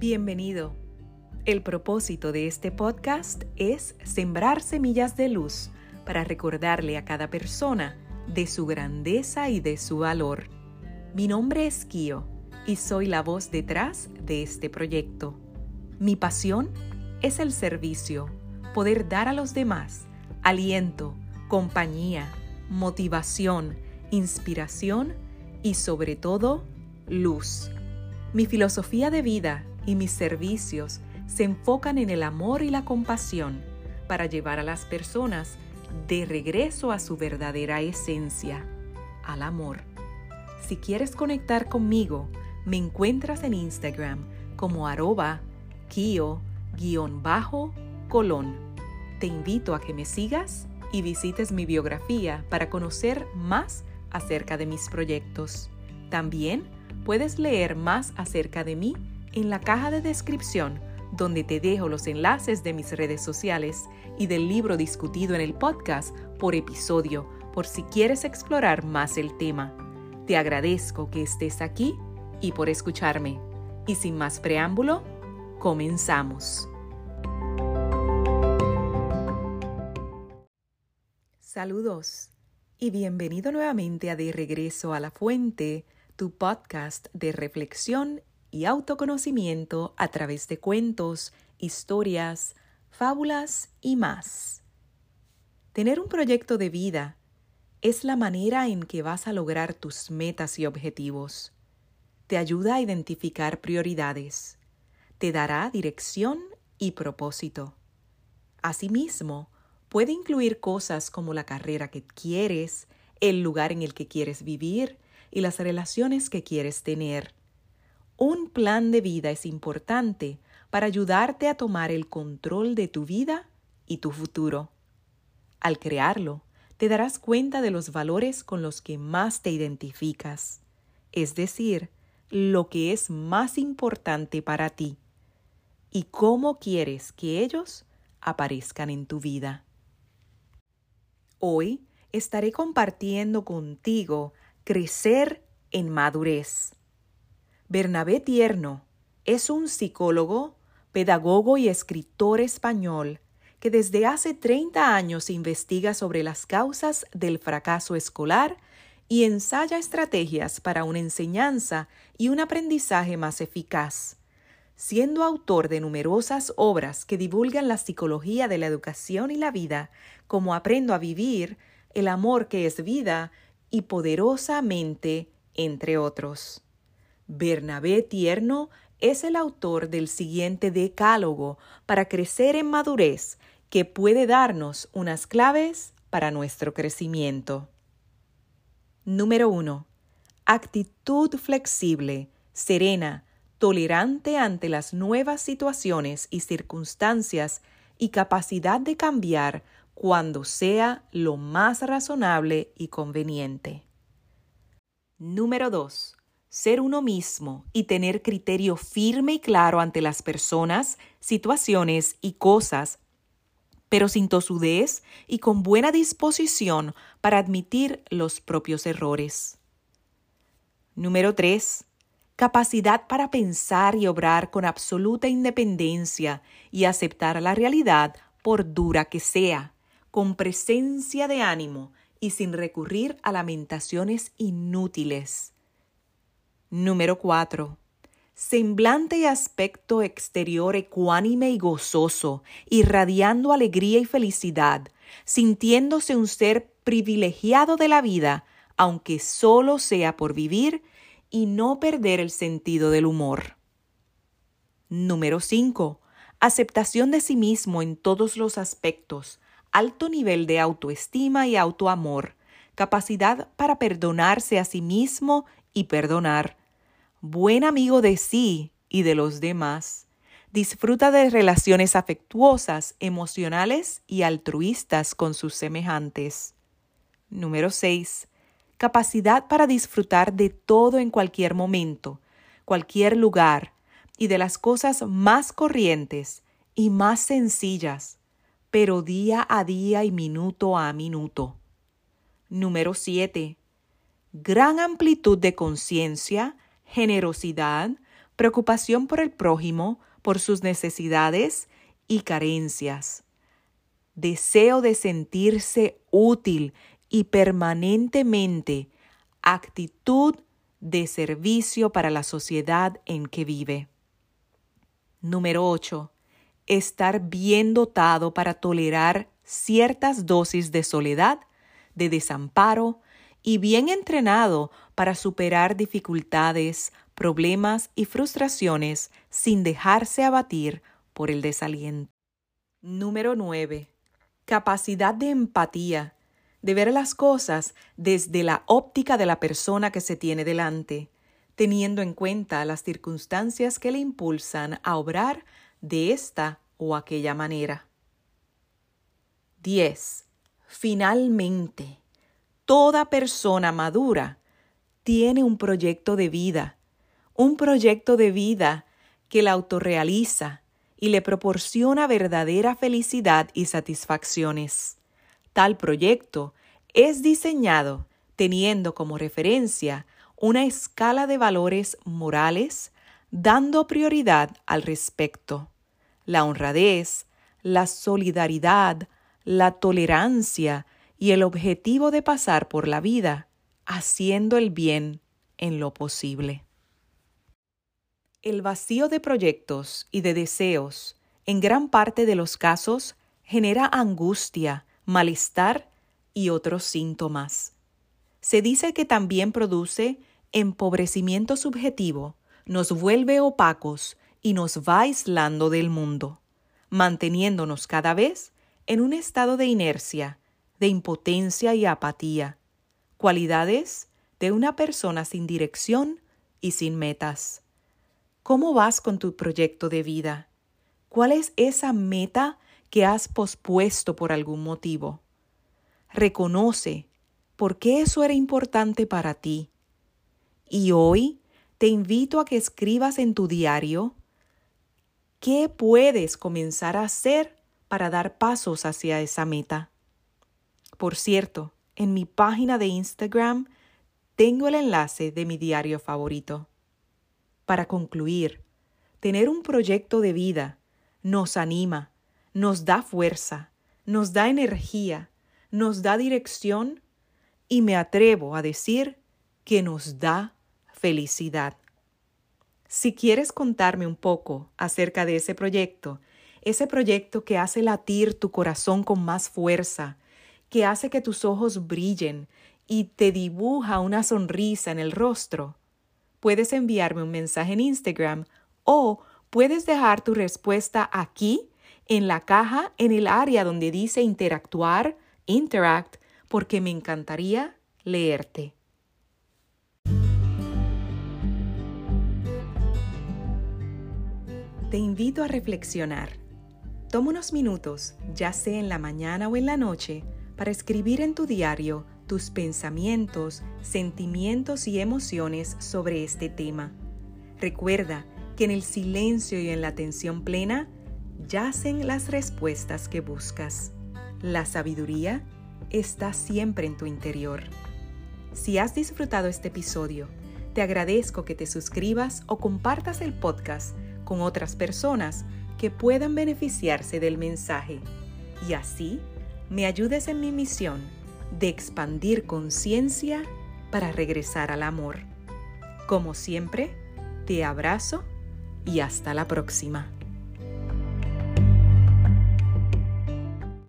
Bienvenido. El propósito de este podcast es sembrar semillas de luz para recordarle a cada persona de su grandeza y de su valor. Mi nombre es Kio y soy la voz detrás de este proyecto. Mi pasión es el servicio, poder dar a los demás aliento, compañía, motivación, inspiración y sobre todo luz. Mi filosofía de vida y mis servicios se enfocan en el amor y la compasión para llevar a las personas de regreso a su verdadera esencia, al amor. Si quieres conectar conmigo, me encuentras en Instagram como arroba kio-colón. Te invito a que me sigas y visites mi biografía para conocer más acerca de mis proyectos. También puedes leer más acerca de mí en la caja de descripción, donde te dejo los enlaces de mis redes sociales y del libro discutido en el podcast por episodio, por si quieres explorar más el tema. Te agradezco que estés aquí y por escucharme. Y sin más preámbulo, comenzamos. Saludos y bienvenido nuevamente a De Regreso a la Fuente, tu podcast de reflexión y autoconocimiento a través de cuentos, historias, fábulas y más. Tener un proyecto de vida es la manera en que vas a lograr tus metas y objetivos. Te ayuda a identificar prioridades. Te dará dirección y propósito. Asimismo, puede incluir cosas como la carrera que quieres, el lugar en el que quieres vivir y las relaciones que quieres tener. Un plan de vida es importante para ayudarte a tomar el control de tu vida y tu futuro. Al crearlo, te darás cuenta de los valores con los que más te identificas, es decir, lo que es más importante para ti y cómo quieres que ellos aparezcan en tu vida. Hoy estaré compartiendo contigo Crecer en Madurez. Bernabé Tierno es un psicólogo, pedagogo y escritor español que desde hace 30 años investiga sobre las causas del fracaso escolar y ensaya estrategias para una enseñanza y un aprendizaje más eficaz. Siendo autor de numerosas obras que divulgan la psicología de la educación y la vida, como Aprendo a vivir, El amor que es vida y Poderosamente, entre otros. Bernabé Tierno es el autor del siguiente decálogo para crecer en madurez que puede darnos unas claves para nuestro crecimiento. Número 1. Actitud flexible, serena, tolerante ante las nuevas situaciones y circunstancias y capacidad de cambiar cuando sea lo más razonable y conveniente. Número 2. Ser uno mismo y tener criterio firme y claro ante las personas, situaciones y cosas, pero sin tosudez y con buena disposición para admitir los propios errores. Número 3. Capacidad para pensar y obrar con absoluta independencia y aceptar la realidad por dura que sea con presencia de ánimo y sin recurrir a lamentaciones inútiles. Número 4. Semblante y aspecto exterior ecuánime y gozoso, irradiando alegría y felicidad, sintiéndose un ser privilegiado de la vida, aunque solo sea por vivir, y no perder el sentido del humor. Número 5. Aceptación de sí mismo en todos los aspectos, alto nivel de autoestima y autoamor, capacidad para perdonarse a sí mismo y perdonar, buen amigo de sí y de los demás, disfruta de relaciones afectuosas, emocionales y altruistas con sus semejantes. Número 6. Capacidad para disfrutar de todo en cualquier momento, cualquier lugar y de las cosas más corrientes y más sencillas pero día a día y minuto a minuto. Número 7. Gran amplitud de conciencia, generosidad, preocupación por el prójimo, por sus necesidades y carencias, deseo de sentirse útil y permanentemente actitud de servicio para la sociedad en que vive. Número 8. Estar bien dotado para tolerar ciertas dosis de soledad, de desamparo y bien entrenado para superar dificultades, problemas y frustraciones sin dejarse abatir por el desaliento. Número 9. Capacidad de empatía, de ver las cosas desde la óptica de la persona que se tiene delante, teniendo en cuenta las circunstancias que le impulsan a obrar de esta o aquella manera. 10. Finalmente, toda persona madura tiene un proyecto de vida, un proyecto de vida que la autorrealiza y le proporciona verdadera felicidad y satisfacciones. Tal proyecto es diseñado teniendo como referencia una escala de valores morales, dando prioridad al respecto, la honradez, la solidaridad, la tolerancia y el objetivo de pasar por la vida haciendo el bien en lo posible. El vacío de proyectos y de deseos en gran parte de los casos genera angustia, malestar y otros síntomas. Se dice que también produce empobrecimiento subjetivo, nos vuelve opacos y nos va aislando del mundo, manteniéndonos cada vez en un estado de inercia, de impotencia y apatía, cualidades de una persona sin dirección y sin metas. ¿Cómo vas con tu proyecto de vida? ¿Cuál es esa meta que has pospuesto por algún motivo. Reconoce por qué eso era importante para ti. Y hoy te invito a que escribas en tu diario qué puedes comenzar a hacer para dar pasos hacia esa meta. Por cierto, en mi página de Instagram tengo el enlace de mi diario favorito. Para concluir, tener un proyecto de vida nos anima, nos da fuerza, nos da energía, nos da dirección y me atrevo a decir que nos da felicidad. Si quieres contarme un poco acerca de ese proyecto, ese proyecto que hace latir tu corazón con más fuerza, que hace que tus ojos brillen y te dibuja una sonrisa en el rostro, puedes enviarme un mensaje en Instagram o puedes dejar tu respuesta aquí en la caja en el área donde dice interactuar, interact, porque me encantaría leerte. Te invito a reflexionar. Toma unos minutos, ya sea en la mañana o en la noche, para escribir en tu diario tus pensamientos, sentimientos y emociones sobre este tema. Recuerda que en el silencio y en la atención plena yacen las respuestas que buscas. La sabiduría está siempre en tu interior. Si has disfrutado este episodio, te agradezco que te suscribas o compartas el podcast con otras personas que puedan beneficiarse del mensaje y así me ayudes en mi misión de expandir conciencia para regresar al amor. Como siempre, te abrazo y hasta la próxima.